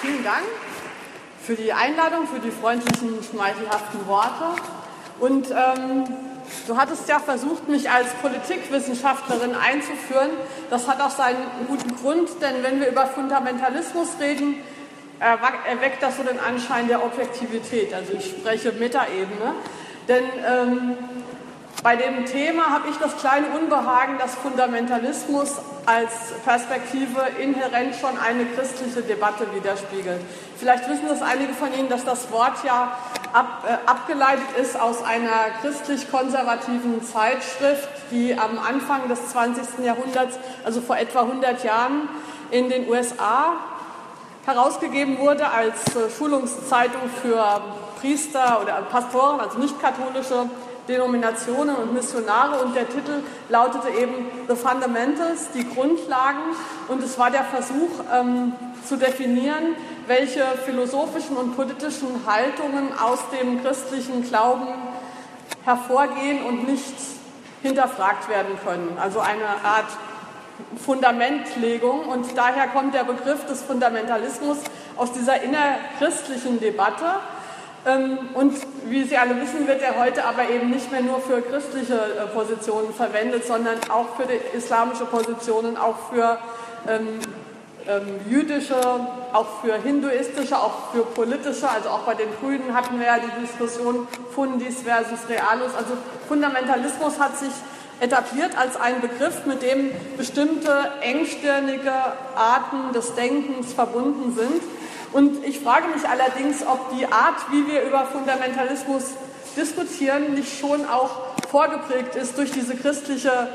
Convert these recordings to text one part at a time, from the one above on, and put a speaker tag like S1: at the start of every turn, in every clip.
S1: Vielen Dank für die Einladung, für die freundlichen, schmeichelhaften Worte. Und ähm, du hattest ja versucht, mich als Politikwissenschaftlerin einzuführen. Das hat auch seinen guten Grund, denn wenn wir über Fundamentalismus reden, erweckt das so den Anschein der Objektivität. Also ich spreche Metaebene. Denn ähm, bei dem Thema habe ich das kleine Unbehagen, dass Fundamentalismus als Perspektive inhärent schon eine christliche Debatte widerspiegelt. Vielleicht wissen das einige von Ihnen, dass das Wort ja ab, äh, abgeleitet ist aus einer christlich-konservativen Zeitschrift, die am Anfang des 20. Jahrhunderts, also vor etwa 100 Jahren, in den USA herausgegeben wurde als äh, Schulungszeitung für Priester oder Pastoren, also nicht katholische Denominationen und Missionare. Und der Titel lautete eben The Fundamentals, die Grundlagen. Und es war der Versuch ähm, zu definieren, welche philosophischen und politischen Haltungen aus dem christlichen Glauben hervorgehen und nicht hinterfragt werden können. Also eine Art Fundamentlegung. Und daher kommt der Begriff des Fundamentalismus aus dieser innerchristlichen Debatte und wie Sie alle wissen, wird er heute aber eben nicht mehr nur für christliche äh, Positionen verwendet, sondern auch für islamische Positionen, auch für ähm, ähm, jüdische, auch für hinduistische, auch für politische. Also auch bei den Grünen hatten wir ja die Diskussion Fundis versus Realus. Also Fundamentalismus hat sich etabliert als ein Begriff, mit dem bestimmte engstirnige Arten des Denkens verbunden sind. Und ich frage mich allerdings, ob die Art, wie wir über Fundamentalismus diskutieren, nicht schon auch vorgeprägt ist durch diese christliche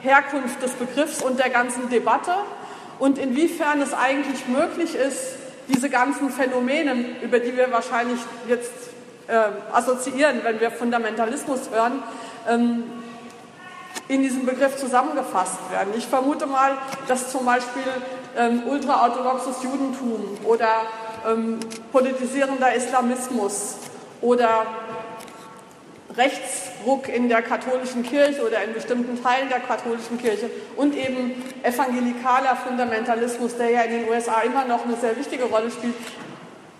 S1: Herkunft des Begriffs und der ganzen Debatte und inwiefern es eigentlich möglich ist, diese ganzen Phänomene, über die wir wahrscheinlich jetzt äh, assoziieren, wenn wir Fundamentalismus hören, ähm, in diesem Begriff zusammengefasst werden. Ich vermute mal, dass zum Beispiel ähm, ultraorthodoxes Judentum oder ähm, politisierender Islamismus oder Rechtsruck in der katholischen Kirche oder in bestimmten Teilen der katholischen Kirche und eben evangelikaler Fundamentalismus, der ja in den USA immer noch eine sehr wichtige Rolle spielt,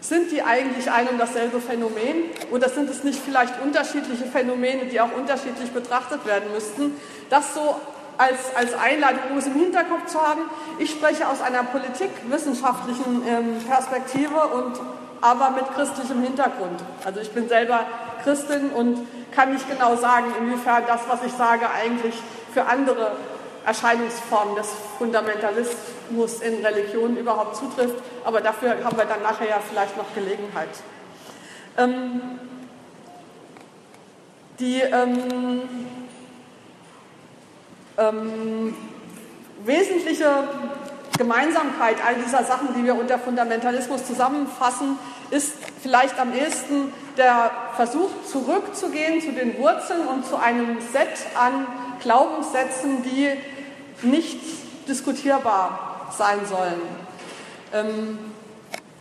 S1: sind die eigentlich ein und dasselbe Phänomen oder sind es nicht vielleicht unterschiedliche Phänomene, die auch unterschiedlich betrachtet werden müssten? Das so als, als Einleitung, um es im Hinterkopf zu haben. Ich spreche aus einer politikwissenschaftlichen ähm, Perspektive und aber mit christlichem Hintergrund. Also ich bin selber Christin und kann nicht genau sagen, inwiefern das, was ich sage, eigentlich für andere Erscheinungsformen des Fundamentalismus in Religionen überhaupt zutrifft. Aber dafür haben wir dann nachher ja vielleicht noch Gelegenheit. Ähm, die ähm, ähm, wesentliche Gemeinsamkeit all dieser Sachen, die wir unter Fundamentalismus zusammenfassen, ist vielleicht am ehesten der Versuch, zurückzugehen zu den Wurzeln und zu einem Set an Glaubenssätzen, die nicht diskutierbar sein sollen. Ähm,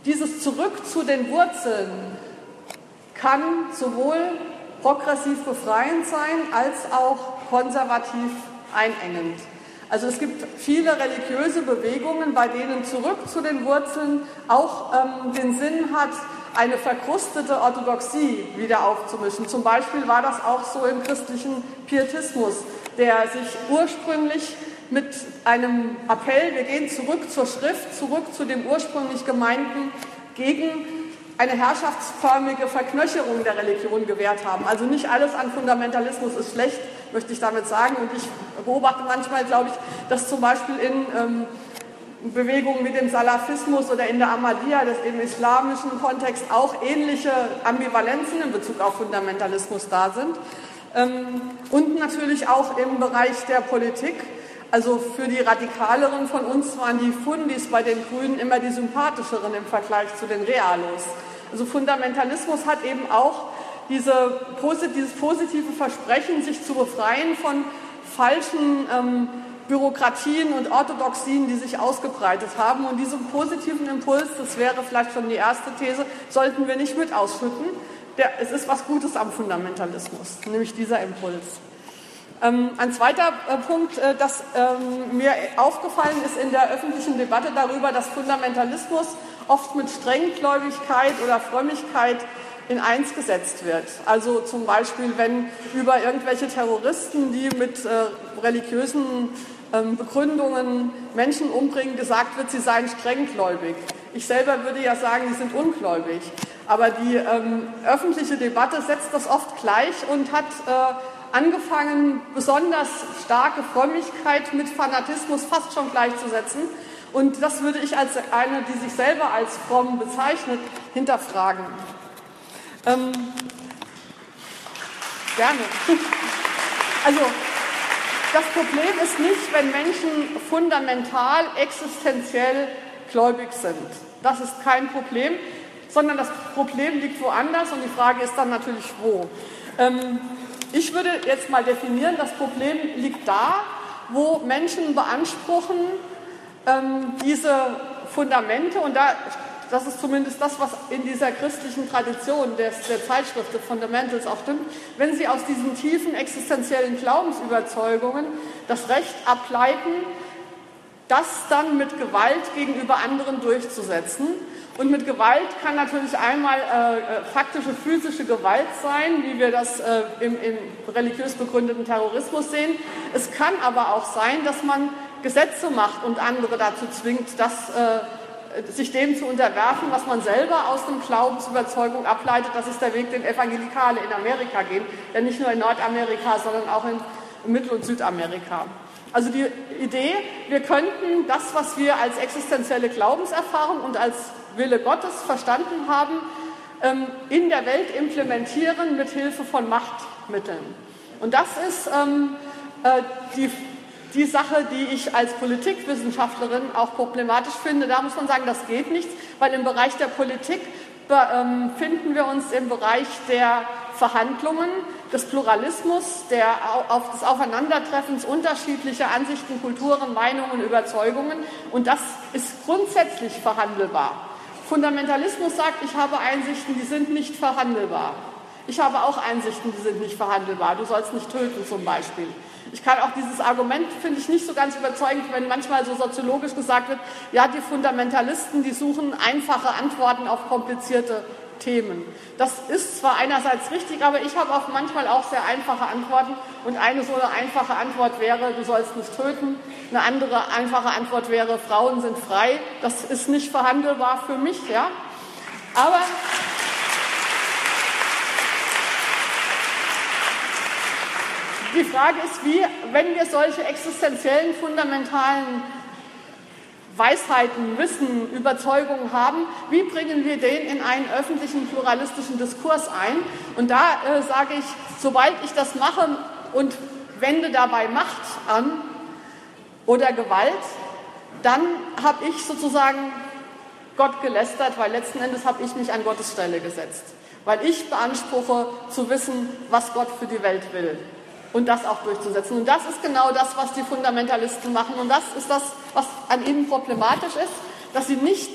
S1: dieses Zurück zu den Wurzeln kann sowohl progressiv befreiend sein als auch konservativ einengend. Also es gibt viele religiöse Bewegungen, bei denen zurück zu den Wurzeln auch ähm, den Sinn hat, eine verkrustete Orthodoxie wieder aufzumischen. Zum Beispiel war das auch so im christlichen Pietismus, der sich ursprünglich mit einem Appell, wir gehen zurück zur Schrift, zurück zu dem ursprünglich Gemeinten, gegen eine herrschaftsförmige Verknöcherung der Religion gewährt haben. Also nicht alles an Fundamentalismus ist schlecht, möchte ich damit sagen. Und ich beobachte manchmal, glaube ich, dass zum Beispiel in ähm, Bewegungen wie dem Salafismus oder in der Ahmadiyya, das im islamischen Kontext auch ähnliche Ambivalenzen in Bezug auf Fundamentalismus da sind. Ähm, und natürlich auch im Bereich der Politik. Also für die Radikaleren von uns waren die Fundis bei den Grünen immer die sympathischeren im Vergleich zu den Realos. Also Fundamentalismus hat eben auch diese, dieses positive Versprechen, sich zu befreien von falschen ähm, Bürokratien und Orthodoxien, die sich ausgebreitet haben. Und diesen positiven Impuls, das wäre vielleicht schon die erste These, sollten wir nicht mit ausschütten. Der, es ist was Gutes am Fundamentalismus, nämlich dieser Impuls. Ähm, ein zweiter äh, Punkt, äh, das ähm, mir aufgefallen ist in der öffentlichen Debatte darüber, dass Fundamentalismus oft mit Strenggläubigkeit oder Frömmigkeit in eins gesetzt wird. Also zum Beispiel, wenn über irgendwelche Terroristen, die mit äh, religiösen ähm, Begründungen Menschen umbringen, gesagt wird, sie seien strenggläubig. Ich selber würde ja sagen, sie sind ungläubig. Aber die ähm, öffentliche Debatte setzt das oft gleich und hat äh, angefangen, besonders starke Frömmigkeit mit Fanatismus fast schon gleichzusetzen. Und das würde ich als eine, die sich selber als fromm bezeichnet, hinterfragen. Ähm, gerne. Also, das Problem ist nicht, wenn Menschen fundamental, existenziell gläubig sind. Das ist kein Problem, sondern das Problem liegt woanders und die Frage ist dann natürlich wo. Ähm, ich würde jetzt mal definieren, das Problem liegt da, wo Menschen beanspruchen, ähm, diese Fundamente, und da, das ist zumindest das, was in dieser christlichen Tradition der, der Zeitschrift The Fundamentals auch stimmt, wenn sie aus diesen tiefen existenziellen Glaubensüberzeugungen das Recht ableiten, das dann mit Gewalt gegenüber anderen durchzusetzen. Und mit Gewalt kann natürlich einmal äh, äh, faktische physische Gewalt sein, wie wir das äh, im, im religiös begründeten Terrorismus sehen. Es kann aber auch sein, dass man Gesetze macht und andere dazu zwingt, das, äh, sich dem zu unterwerfen, was man selber aus dem Glaubensüberzeugung ableitet. Das ist der Weg, den Evangelikale in Amerika gehen, ja nicht nur in Nordamerika, sondern auch in Mittel- und Südamerika. Also die Idee, wir könnten das, was wir als existenzielle Glaubenserfahrung und als Wille Gottes verstanden haben, ähm, in der Welt implementieren mit Hilfe von Machtmitteln. Und das ist ähm, äh, die, die Sache, die ich als Politikwissenschaftlerin auch problematisch finde. Da muss man sagen, das geht nicht, weil im Bereich der Politik ähm, finden wir uns im Bereich der Verhandlungen, des Pluralismus, der, auf, des Aufeinandertreffens unterschiedlicher Ansichten, Kulturen, Meinungen, Überzeugungen. Und das ist grundsätzlich verhandelbar. Fundamentalismus sagt, ich habe Einsichten, die sind nicht verhandelbar. Ich habe auch Einsichten, die sind nicht verhandelbar. Du sollst nicht töten zum Beispiel. Ich kann auch dieses Argument, finde ich nicht so ganz überzeugend, wenn manchmal so soziologisch gesagt wird, ja, die Fundamentalisten, die suchen einfache Antworten auf komplizierte Themen. Das ist zwar einerseits richtig, aber ich habe auch manchmal auch sehr einfache Antworten. Und eine so eine einfache Antwort wäre, du sollst nicht töten. Eine andere einfache Antwort wäre, Frauen sind frei. Das ist nicht verhandelbar für mich, ja. Aber die Frage ist, wie, wenn wir solche existenziellen, fundamentalen Weisheiten, Wissen, Überzeugungen haben, wie bringen wir den in einen öffentlichen pluralistischen Diskurs ein? Und da äh, sage ich, sobald ich das mache und wende dabei Macht an oder Gewalt, dann habe ich sozusagen Gott gelästert, weil letzten Endes habe ich mich an Gottes Stelle gesetzt, weil ich beanspruche zu wissen, was Gott für die Welt will und das auch durchzusetzen. Und das ist genau das, was die Fundamentalisten machen. Und das ist das, was an ihnen problematisch ist, dass sie nicht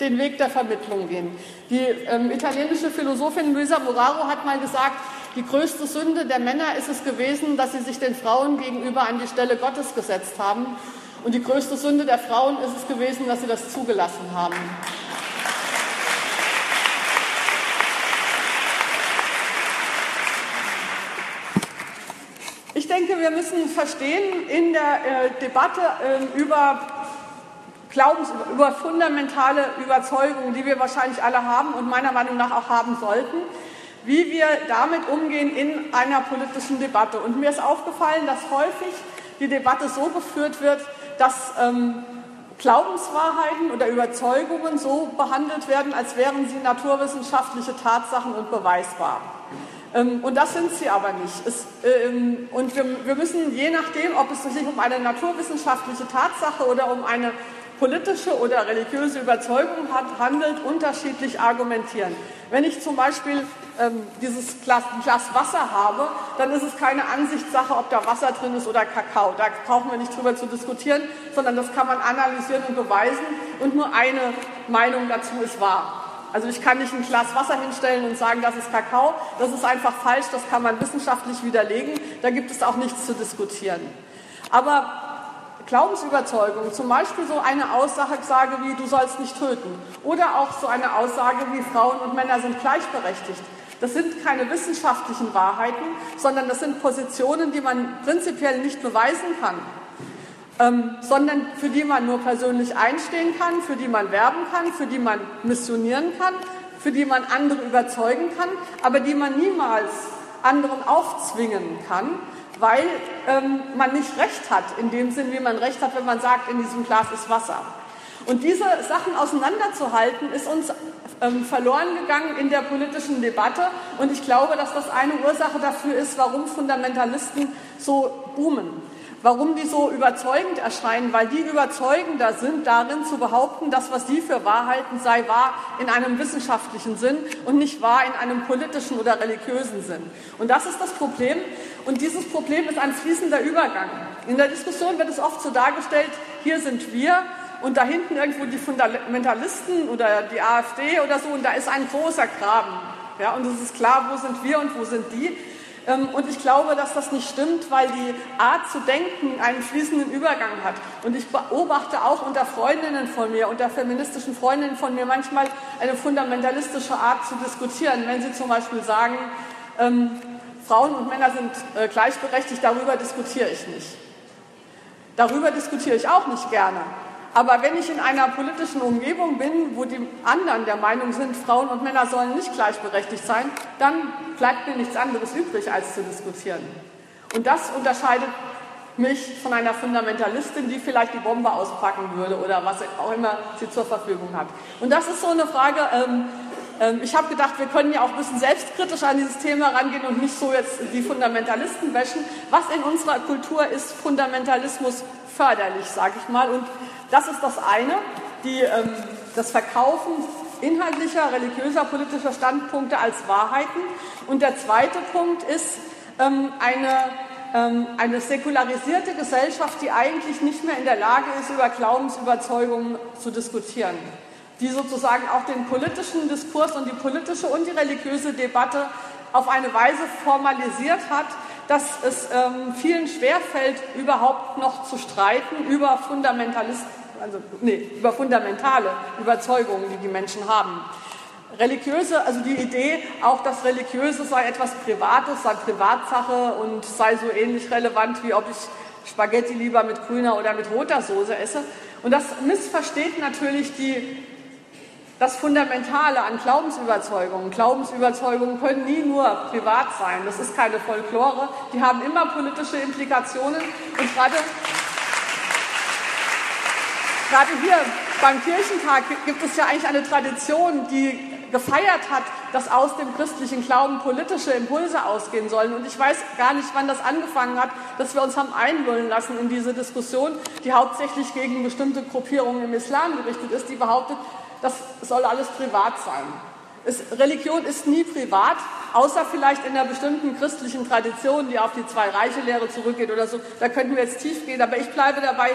S1: den Weg der Vermittlung gehen. Die ähm, italienische Philosophin Luisa Moraro hat mal gesagt, die größte Sünde der Männer ist es gewesen, dass sie sich den Frauen gegenüber an die Stelle Gottes gesetzt haben. Und die größte Sünde der Frauen ist es gewesen, dass sie das zugelassen haben. Denke, wir müssen verstehen in der äh, Debatte äh, über Glaubens, über fundamentale Überzeugungen, die wir wahrscheinlich alle haben und meiner Meinung nach auch haben sollten, wie wir damit umgehen in einer politischen Debatte. Und mir ist aufgefallen, dass häufig die Debatte so geführt wird, dass ähm, Glaubenswahrheiten oder Überzeugungen so behandelt werden, als wären sie naturwissenschaftliche Tatsachen und beweisbar. Ähm, und das sind sie aber nicht. Es, ähm, und wir, wir müssen je nachdem, ob es sich um eine naturwissenschaftliche Tatsache oder um eine politische oder religiöse Überzeugung hat, handelt, unterschiedlich argumentieren. Wenn ich zum Beispiel ähm, dieses Glas, Glas, Wasser habe, dann ist es keine Ansichtssache, ob da Wasser drin ist oder Kakao. Da brauchen wir nicht drüber zu diskutieren, sondern das kann man analysieren und beweisen und nur eine Meinung dazu ist wahr. Also ich kann nicht ein Glas Wasser hinstellen und sagen, das ist Kakao. Das ist einfach falsch, das kann man wissenschaftlich widerlegen. Da gibt es auch nichts zu diskutieren. Aber Glaubensüberzeugung, zum Beispiel so eine Aussage wie du sollst nicht töten oder auch so eine Aussage wie Frauen und Männer sind gleichberechtigt. Das sind keine wissenschaftlichen Wahrheiten, sondern das sind Positionen, die man prinzipiell nicht beweisen kann, ähm, sondern für die man nur persönlich einstehen kann, für die man werben kann, für die man missionieren kann, für die man andere überzeugen kann, aber die man niemals anderen aufzwingen kann, weil ähm, man nicht recht hat, in dem Sinn, wie man recht hat, wenn man sagt, in diesem Glas ist Wasser. Und diese Sachen auseinanderzuhalten, ist uns ähm, verloren gegangen in der politischen Debatte. Und ich glaube, dass das eine Ursache dafür ist, warum Fundamentalisten so boomen. Warum die so überzeugend erscheinen, weil die überzeugender sind, darin zu behaupten, dass was sie für wahr halten, sei wahr in einem wissenschaftlichen Sinn und nicht wahr in einem politischen oder religiösen Sinn. Und das ist das Problem. Und dieses Problem ist ein fließender Übergang. In der Diskussion wird es oft so dargestellt, hier sind wir und da hinten irgendwo die Fundamentalisten oder die AfD oder so und da ist ein großer Graben. Ja, und es ist klar, wo sind wir und wo sind die. Ähm, und ich glaube, dass das nicht stimmt, weil die Art zu denken einen fließenden Übergang hat. Und ich beobachte auch unter Freundinnen von mir, unter feministischen Freundinnen von mir manchmal eine fundamentalistische Art zu diskutieren. Wenn sie zum Beispiel sagen, ähm, Frauen und Männer sind äh, gleichberechtigt, darüber diskutiere ich nicht. Darüber diskutiere ich auch nicht gerne. Aber wenn ich in einer politischen Umgebung bin, wo die anderen der Meinung sind, Frauen und Männer sollen nicht gleichberechtigt sein, dann bleibt mir nichts anderes übrig, als zu diskutieren. Und das unterscheidet mich von einer Fundamentalistin, die vielleicht die Bombe auspacken würde oder was auch immer sie zur Verfügung hat. Und das ist so eine Frage, ähm, ähm, ich habe gedacht, wir können ja auch ein bisschen selbstkritisch an dieses Thema rangehen und nicht so jetzt die Fundamentalisten wäschen. Was in unserer Kultur ist Fundamentalismus förderlich, sage ich mal. Und das ist das eine, die, ähm, das Verkaufen inhaltlicher, religiöser, politischer Standpunkte als Wahrheiten. Und der zweite Punkt ist ähm, eine, ähm, eine säkularisierte Gesellschaft, die eigentlich nicht mehr in der Lage ist, über Glaubensüberzeugungen zu diskutieren. Die sozusagen auch den politischen Diskurs und die politische und die religiöse Debatte auf eine Weise formalisiert hat, dass es ähm, vielen schwerfällt, überhaupt noch zu streiten über Fundamentalisten also nee, über fundamentale Überzeugungen, die die Menschen haben. Religiöse, also die Idee, auch das Religiöse sei etwas Privates, sei Privatsache und sei so ähnlich relevant, wie ob ich Spaghetti lieber mit grüner oder mit roter Soße esse. Und das missversteht natürlich die, das Fundamentale an Glaubensüberzeugungen. Glaubensüberzeugungen können nie nur privat sein. Das ist keine Folklore. Die haben immer politische Implikationen. Und gerade Gerade hier beim Kirchentag gibt es ja eigentlich eine Tradition, die gefeiert hat, dass aus dem christlichen Glauben politische Impulse ausgehen sollen. Und ich weiß gar nicht, wann das angefangen hat, dass wir uns haben einlullen lassen in diese Diskussion, die hauptsächlich gegen bestimmte Gruppierungen im Islam gerichtet ist, die behauptet, das soll alles privat sein. Es, Religion ist nie privat, außer vielleicht in einer bestimmten christlichen Tradition, die auf die Zwei-Reiche-Lehre zurückgeht oder so. Da könnten wir jetzt tief gehen, aber ich bleibe dabei,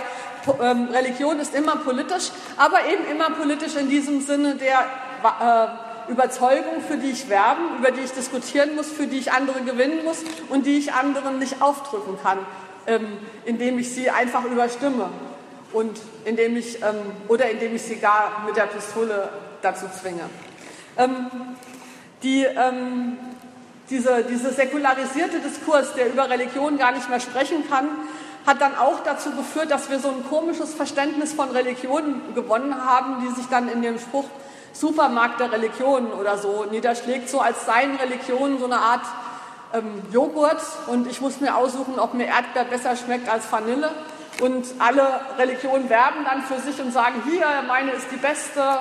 S1: ähm, Religion ist immer politisch, aber eben immer politisch in diesem Sinne der äh, Überzeugung, für die ich werben, über die ich diskutieren muss, für die ich andere gewinnen muss und die ich anderen nicht aufdrücken kann, ähm, indem ich sie einfach überstimme und indem ich, ähm, oder indem ich sie gar mit der Pistole dazu zwinge. Ähm, die, ähm, diese, diese säkularisierte Diskurs, der über Religion gar nicht mehr sprechen kann, hat dann auch dazu geführt, dass wir so ein komisches Verständnis von Religion gewonnen haben, die sich dann in dem Spruch Supermarkt der Religionen oder so niederschlägt, so als seien Religionen so eine Art ähm, Joghurt und ich muss mir aussuchen, ob mir Erdbeer besser schmeckt als Vanille. Und alle Religionen werben dann für sich und sagen, hier, meine ist die beste,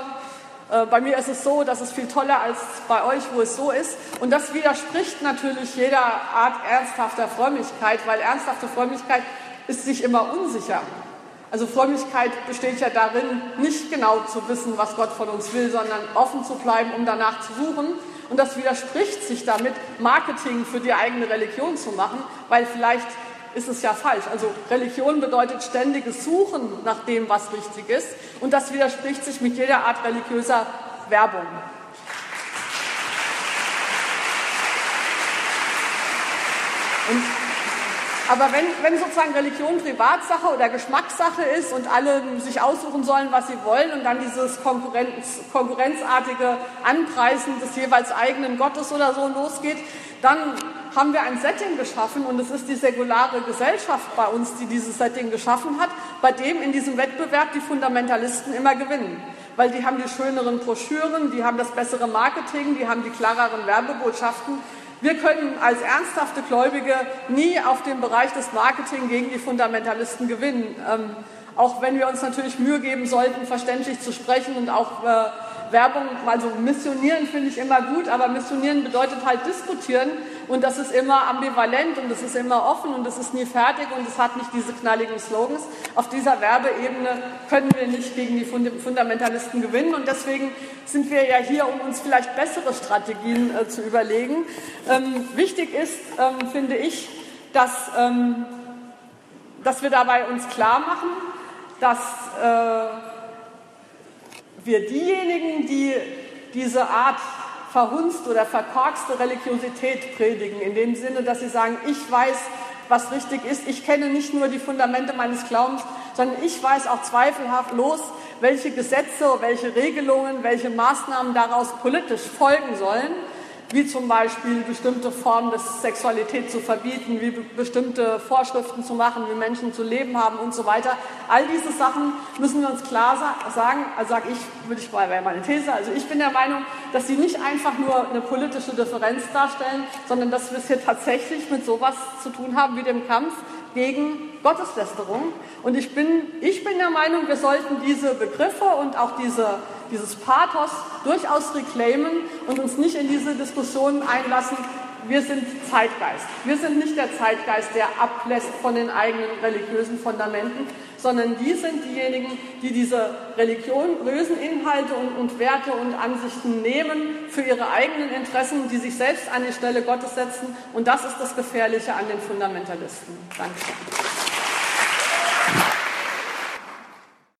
S1: äh, bei mir ist es so, das ist viel toller als bei euch, wo es so ist. Und das widerspricht natürlich jeder Art ernsthafter Frömmigkeit, weil ernsthafte Frömmigkeit ist sich immer unsicher. Also Frömmigkeit besteht ja darin, nicht genau zu wissen, was Gott von uns will, sondern offen zu bleiben, um danach zu suchen. Und das widerspricht sich damit, Marketing für die eigene Religion zu machen, weil vielleicht ist es ja falsch. Also Religion bedeutet ständiges Suchen nach dem, was richtig ist. Und das widerspricht sich mit jeder Art religiöser Werbung. Aber wenn, wenn sozusagen Religion Privatsache oder Geschmackssache ist und alle sich aussuchen sollen, was sie wollen und dann dieses Konkurrenz, konkurrenzartige Anpreisen des jeweils eigenen Gottes oder so losgeht, dann haben wir ein Setting geschaffen und es ist die säkulare Gesellschaft bei uns, die dieses Setting geschaffen hat, bei dem in diesem Wettbewerb die Fundamentalisten immer gewinnen. Weil die haben die schöneren Broschüren, die haben das bessere Marketing, die haben die klareren Werbebotschaften wir können als ernsthafte Gläubige nie auf dem Bereich des Marketing gegen die Fundamentalisten gewinnen. Ähm, auch wenn wir uns natürlich Mühe geben sollten, verständlich zu sprechen und auch äh, Werbung, also missionieren finde ich immer gut, aber missionieren bedeutet halt diskutieren und das ist immer ambivalent und das ist immer offen und das ist nie fertig und es hat nicht diese knalligen Slogans. Auf dieser Werbeebene können wir nicht gegen die Fundamentalisten gewinnen und deswegen sind wir ja hier, um uns vielleicht bessere Strategien äh, zu überlegen. Ähm, wichtig ist, ähm, finde ich, dass, ähm, dass wir dabei uns klar machen, dass äh, wir diejenigen, die diese Art verhunzt oder verkorkste Religiosität predigen, in dem Sinne, dass sie sagen, ich weiß, was richtig ist, ich kenne nicht nur die Fundamente meines Glaubens, sondern ich weiß auch zweifelhaft los, welche Gesetze, welche Regelungen, welche Maßnahmen daraus politisch folgen sollen wie zum Beispiel bestimmte Formen der Sexualität zu verbieten, wie bestimmte Vorschriften zu machen, wie Menschen zu leben haben und so weiter. All diese Sachen müssen wir uns klar sagen, also sage ich, würde ich mal, wäre meine These, also ich bin der Meinung, dass sie nicht einfach nur eine politische Differenz darstellen, sondern dass wir es hier tatsächlich mit sowas zu tun haben wie dem Kampf gegen Gotteslästerung. Und ich bin, ich bin der Meinung, wir sollten diese Begriffe und auch diese dieses Pathos durchaus reclaimen und uns nicht in diese Diskussionen einlassen, wir sind Zeitgeist. Wir sind nicht der Zeitgeist, der ablässt von den eigenen religiösen Fundamenten, sondern die sind diejenigen, die diese religiösen Inhalte und, und, Werte und Ansichten nehmen für ihre eigenen Interessen, die sich selbst an die Stelle Gottes setzen. Und das ist das Gefährliche an den Fundamentalisten. Danke.